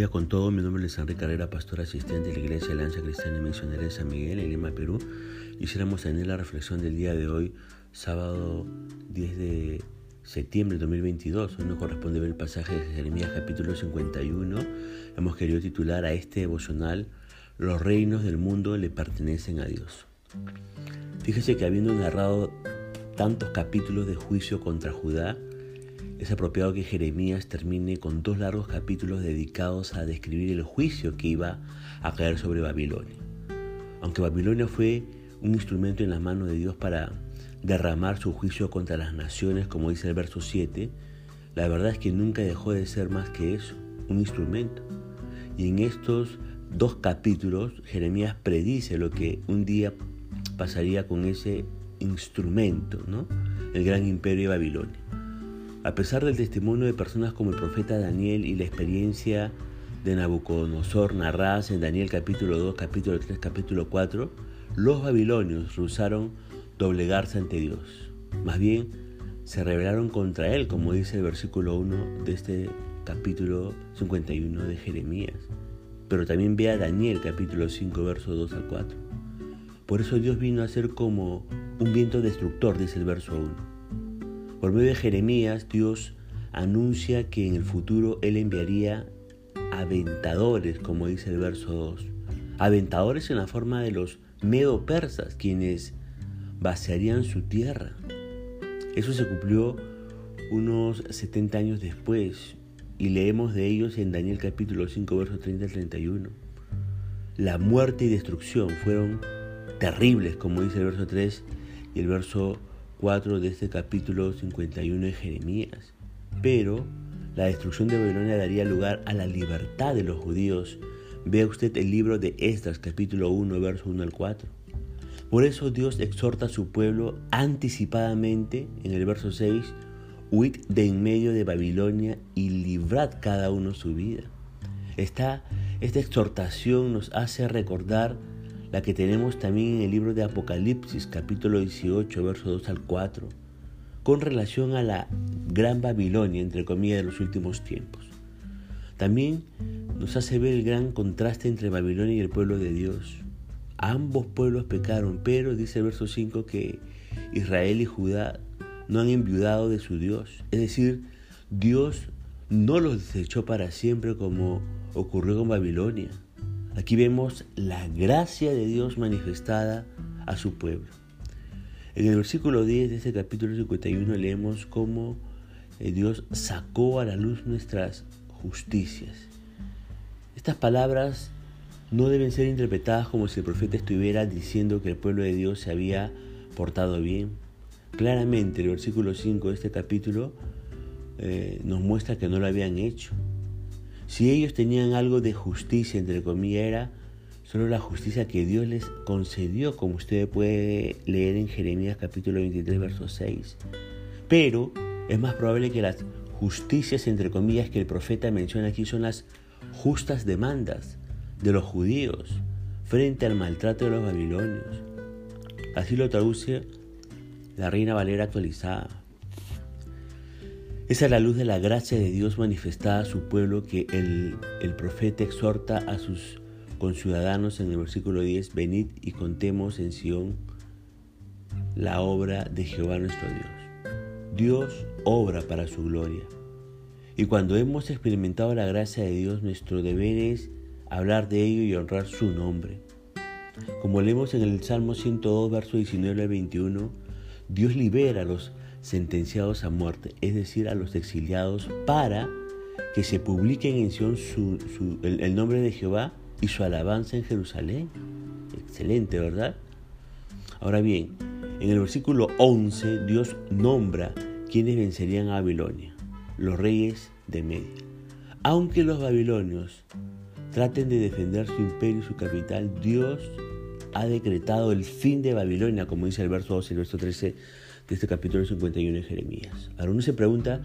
día con todo, mi nombre es Enrique Carrera, pastor asistente de la Iglesia Alianza Cristiana y Misionera de San Miguel en Lima, Perú. Quisiéramos tener la reflexión del día de hoy, sábado 10 de septiembre de 2022. Hoy nos corresponde ver el pasaje de Jeremías capítulo 51. Hemos querido titular a este devocional Los reinos del mundo le pertenecen a Dios. Fíjese que habiendo narrado tantos capítulos de juicio contra Judá, es apropiado que Jeremías termine con dos largos capítulos dedicados a describir el juicio que iba a caer sobre Babilonia. Aunque Babilonia fue un instrumento en las manos de Dios para derramar su juicio contra las naciones, como dice el verso 7, la verdad es que nunca dejó de ser más que eso, un instrumento. Y en estos dos capítulos, Jeremías predice lo que un día pasaría con ese instrumento, ¿no? el gran imperio de Babilonia. A pesar del testimonio de personas como el profeta Daniel y la experiencia de Nabucodonosor narradas en Daniel capítulo 2, capítulo 3, capítulo 4, los babilonios rehusaron doblegarse ante Dios. Más bien, se rebelaron contra él, como dice el versículo 1 de este capítulo 51 de Jeremías. Pero también ve a Daniel capítulo 5, verso 2 al 4. Por eso Dios vino a ser como un viento destructor, dice el verso 1 por medio de Jeremías, Dios anuncia que en el futuro Él enviaría aventadores, como dice el verso 2. Aventadores en la forma de los medo-persas, quienes vaciarían su tierra. Eso se cumplió unos 70 años después y leemos de ellos en Daniel capítulo 5, verso 30 al 31. La muerte y destrucción fueron terribles, como dice el verso 3 y el verso 4 de este capítulo 51 de Jeremías. Pero la destrucción de Babilonia daría lugar a la libertad de los judíos. Vea usted el libro de Esdras, capítulo 1, verso 1 al 4. Por eso Dios exhorta a su pueblo anticipadamente en el verso 6, huid de en medio de Babilonia y librad cada uno su vida. Esta, esta exhortación nos hace recordar la que tenemos también en el libro de Apocalipsis capítulo 18, verso 2 al 4, con relación a la gran Babilonia, entre comillas, de los últimos tiempos. También nos hace ver el gran contraste entre Babilonia y el pueblo de Dios. Ambos pueblos pecaron, pero dice el verso 5 que Israel y Judá no han enviudado de su Dios. Es decir, Dios no los desechó para siempre como ocurrió con Babilonia. Aquí vemos la gracia de Dios manifestada a su pueblo. En el versículo 10 de este capítulo 51 leemos cómo eh, Dios sacó a la luz nuestras justicias. Estas palabras no deben ser interpretadas como si el profeta estuviera diciendo que el pueblo de Dios se había portado bien. Claramente el versículo 5 de este capítulo eh, nos muestra que no lo habían hecho. Si ellos tenían algo de justicia, entre comillas, era solo la justicia que Dios les concedió, como usted puede leer en Jeremías capítulo 23, verso 6. Pero es más probable que las justicias, entre comillas, que el profeta menciona aquí son las justas demandas de los judíos frente al maltrato de los babilonios. Así lo traduce la Reina Valera actualizada. Es la luz de la gracia de Dios manifestada a su pueblo que el, el profeta exhorta a sus conciudadanos en el versículo 10, venid y contemos en Sión la obra de Jehová nuestro Dios. Dios obra para su gloria. Y cuando hemos experimentado la gracia de Dios, nuestro deber es hablar de ello y honrar su nombre. Como leemos en el Salmo 102, verso 19 al 21, Dios libera a los sentenciados a muerte, es decir, a los exiliados, para que se publiquen en Sion el, nombre de Jehová y su alabanza en Jerusalén. Excelente, ¿verdad? Ahora bien, en el versículo 11 Dios nombra quienes vencerían a Babilonia, los reyes de Media. Aunque los babilonios traten de defender su imperio y su capital, Dios ha decretado el fin de Babilonia, como dice el verso 12 y el verso 13 este capítulo 51 de Jeremías. Ahora uno se pregunta,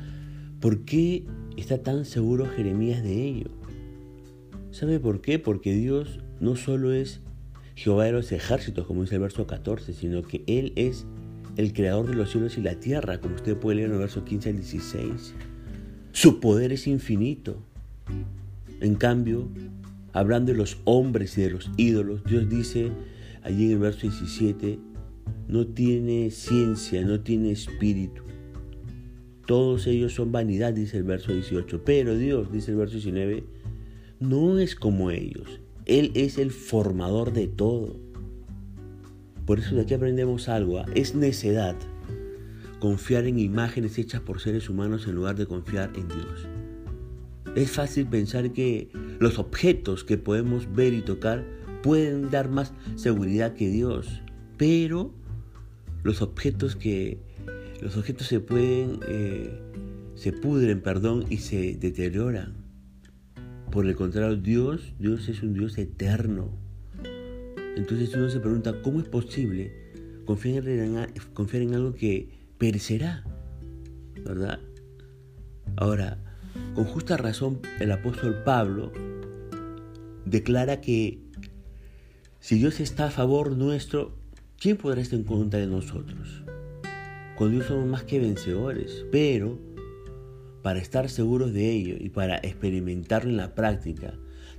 ¿por qué está tan seguro Jeremías de ello? ¿Sabe por qué? Porque Dios no solo es Jehová de los ejércitos, como dice el verso 14, sino que Él es el creador de los cielos y la tierra, como usted puede leer en el verso 15 al 16. Su poder es infinito. En cambio, hablando de los hombres y de los ídolos, Dios dice allí en el verso 17, no tiene ciencia, no tiene espíritu. Todos ellos son vanidad, dice el verso 18. Pero Dios, dice el verso 19, no es como ellos. Él es el formador de todo. Por eso de aquí aprendemos algo. ¿ah? Es necedad confiar en imágenes hechas por seres humanos en lugar de confiar en Dios. Es fácil pensar que los objetos que podemos ver y tocar pueden dar más seguridad que Dios, pero los objetos que los objetos se pueden eh, se pudren, perdón, y se deterioran. Por el contrario, Dios, Dios es un Dios eterno. Entonces uno se pregunta, ¿cómo es posible confiar en, confiar en algo que perecerá? ¿Verdad? Ahora, con justa razón el apóstol Pablo declara que si Dios está a favor nuestro, ¿quién podrá estar en contra de nosotros? Con Dios somos más que vencedores, pero para estar seguros de ello y para experimentarlo en la práctica,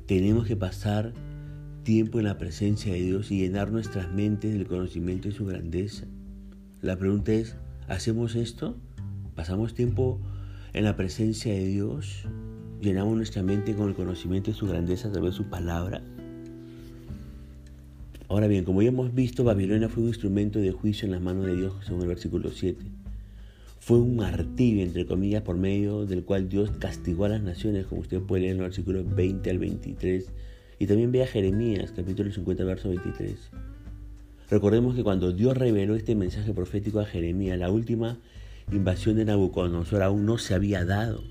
tenemos que pasar tiempo en la presencia de Dios y llenar nuestras mentes del conocimiento de su grandeza. La pregunta es, ¿hacemos esto? ¿Pasamos tiempo en la presencia de Dios? ¿Llenamos nuestra mente con el conocimiento de su grandeza a través de su palabra? Ahora bien, como ya hemos visto, Babilonia fue un instrumento de juicio en las manos de Dios, según el versículo 7. Fue un martirio, entre comillas, por medio del cual Dios castigó a las naciones, como usted puede leer en los versículos 20 al 23. Y también ve a Jeremías, capítulo 50, verso 23. Recordemos que cuando Dios reveló este mensaje profético a Jeremías, la última invasión de Nabucodonosor aún no se había dado.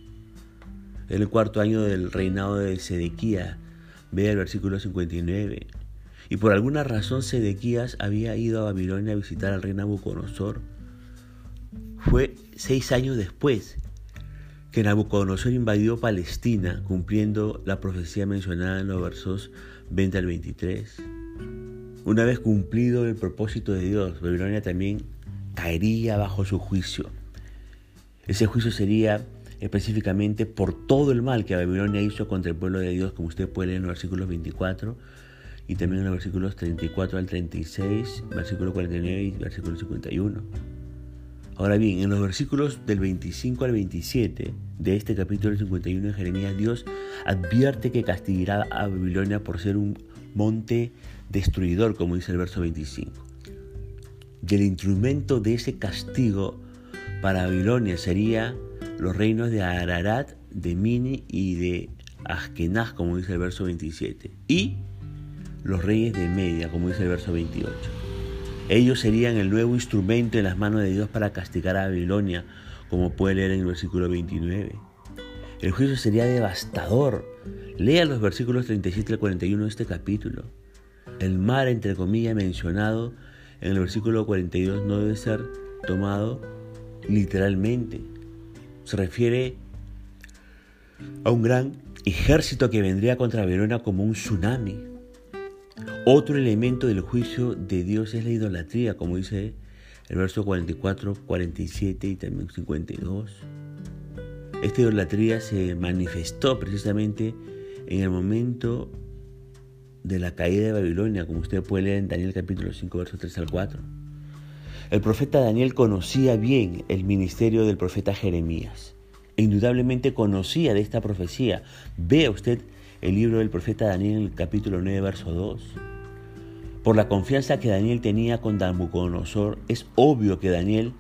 En el cuarto año del reinado de Sedequías, ve el versículo 59. Y por alguna razón Sedequías había ido a Babilonia a visitar al rey Nabucodonosor. Fue seis años después que Nabucodonosor invadió Palestina, cumpliendo la profecía mencionada en los versos 20 al 23. Una vez cumplido el propósito de Dios, Babilonia también caería bajo su juicio. Ese juicio sería específicamente por todo el mal que Babilonia hizo contra el pueblo de Dios, como usted puede leer en los versículos 24 y también en los versículos 34 al 36, versículo 49 y versículo 51. Ahora bien, en los versículos del 25 al 27 de este capítulo 51 de Jeremías, Dios advierte que castigará a Babilonia por ser un monte destruidor, como dice el verso 25. Y el instrumento de ese castigo para Babilonia sería los reinos de Ararat, de Mini y de Askenaz, como dice el verso 27, y los reyes de Media, como dice el verso 28. Ellos serían el nuevo instrumento en las manos de Dios para castigar a Babilonia, como puede leer en el versículo 29. El juicio sería devastador. Lea los versículos 37 al 41 de este capítulo. El mar, entre comillas, mencionado en el versículo 42 no debe ser tomado literalmente se refiere a un gran ejército que vendría contra Verona como un tsunami. Otro elemento del juicio de Dios es la idolatría, como dice el verso 44, 47 y también 52. Esta idolatría se manifestó precisamente en el momento de la caída de Babilonia, como usted puede leer en Daniel capítulo 5, verso 3 al 4. El profeta Daniel conocía bien el ministerio del profeta Jeremías. Indudablemente conocía de esta profecía. Vea usted el libro del profeta Daniel capítulo 9, verso 2. Por la confianza que Daniel tenía con Nabucodonosor, es obvio que Daniel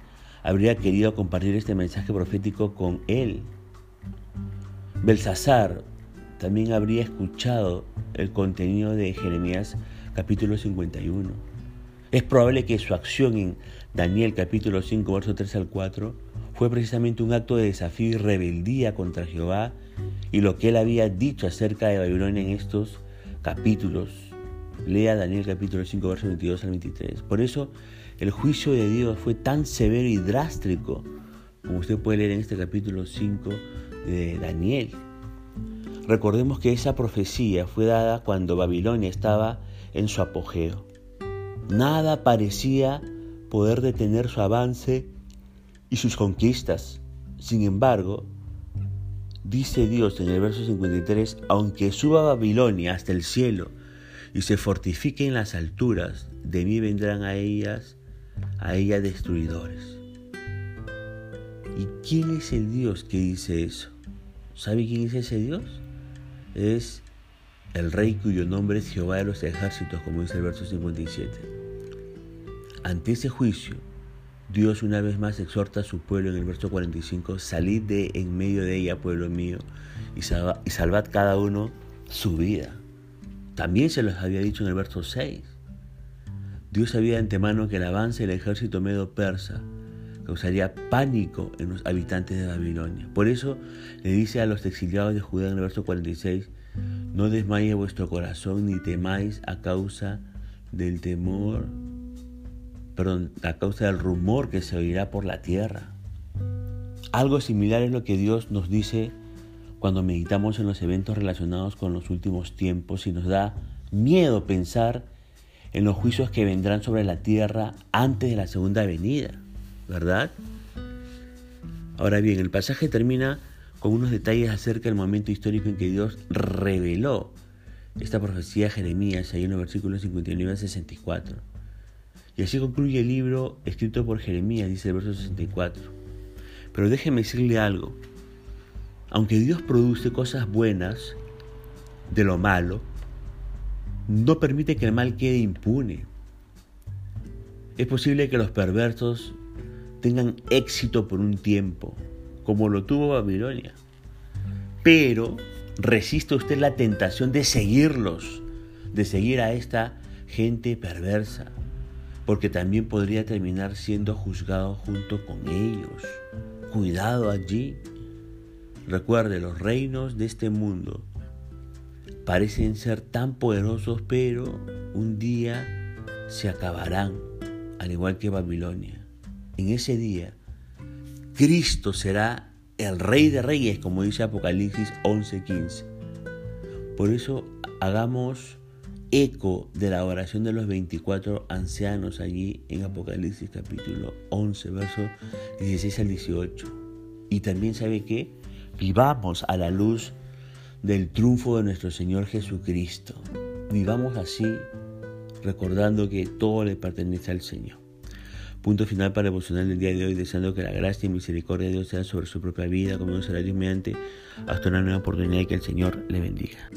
habría querido compartir este mensaje profético con él. Belsasar también habría escuchado el contenido de Jeremías capítulo 51. Es probable que su acción en Daniel capítulo 5, verso 3 al 4 fue precisamente un acto de desafío y rebeldía contra Jehová y lo que él había dicho acerca de Babilonia en estos capítulos. Lea Daniel capítulo 5, verso 22 al 23. Por eso el juicio de Dios fue tan severo y drástico, como usted puede leer en este capítulo 5 de Daniel. Recordemos que esa profecía fue dada cuando Babilonia estaba en su apogeo. Nada parecía poder detener su avance y sus conquistas. Sin embargo, dice Dios en el verso 53, aunque suba Babilonia hasta el cielo y se fortifique en las alturas, de mí vendrán a ellas, a ella destruidores. ¿Y quién es el Dios que dice eso? ¿Sabe quién es ese Dios? Es el rey cuyo nombre es Jehová de los ejércitos, como dice el verso 57. Ante ese juicio, Dios una vez más exhorta a su pueblo en el verso 45, salid de en medio de ella, pueblo mío, y, y salvad cada uno su vida. También se los había dicho en el verso 6. Dios sabía de antemano que el avance del ejército medo-persa causaría pánico en los habitantes de Babilonia. Por eso le dice a los exiliados de Judá en el verso 46, no desmaye vuestro corazón ni temáis a causa del temor, perdón, a causa del rumor que se oirá por la tierra. Algo similar es lo que Dios nos dice cuando meditamos en los eventos relacionados con los últimos tiempos y nos da miedo pensar en los juicios que vendrán sobre la tierra antes de la segunda venida, ¿verdad? Ahora bien, el pasaje termina con unos detalles acerca del momento histórico en que Dios reveló esta profecía a Jeremías, ahí en los versículos 59 a 64. Y así concluye el libro escrito por Jeremías, dice el verso 64. Pero déjeme decirle algo. Aunque Dios produce cosas buenas de lo malo, no permite que el mal quede impune. Es posible que los perversos tengan éxito por un tiempo, como lo tuvo Babilonia. Pero resiste usted la tentación de seguirlos, de seguir a esta gente perversa, porque también podría terminar siendo juzgado junto con ellos. Cuidado allí. Recuerde, los reinos de este mundo parecen ser tan poderosos, pero un día se acabarán, al igual que Babilonia. En ese día, Cristo será el Rey de Reyes, como dice Apocalipsis 11:15. Por eso hagamos eco de la oración de los 24 ancianos allí en Apocalipsis capítulo 11, versos 16 al 18. Y también sabe que vivamos a la luz del triunfo de nuestro Señor Jesucristo. Vivamos así, recordando que todo le pertenece al Señor. Punto final para emocionar el día de hoy, deseando que la gracia y misericordia de Dios sea sobre su propia vida, como será Dios mediante, hasta una nueva oportunidad y que el Señor le bendiga.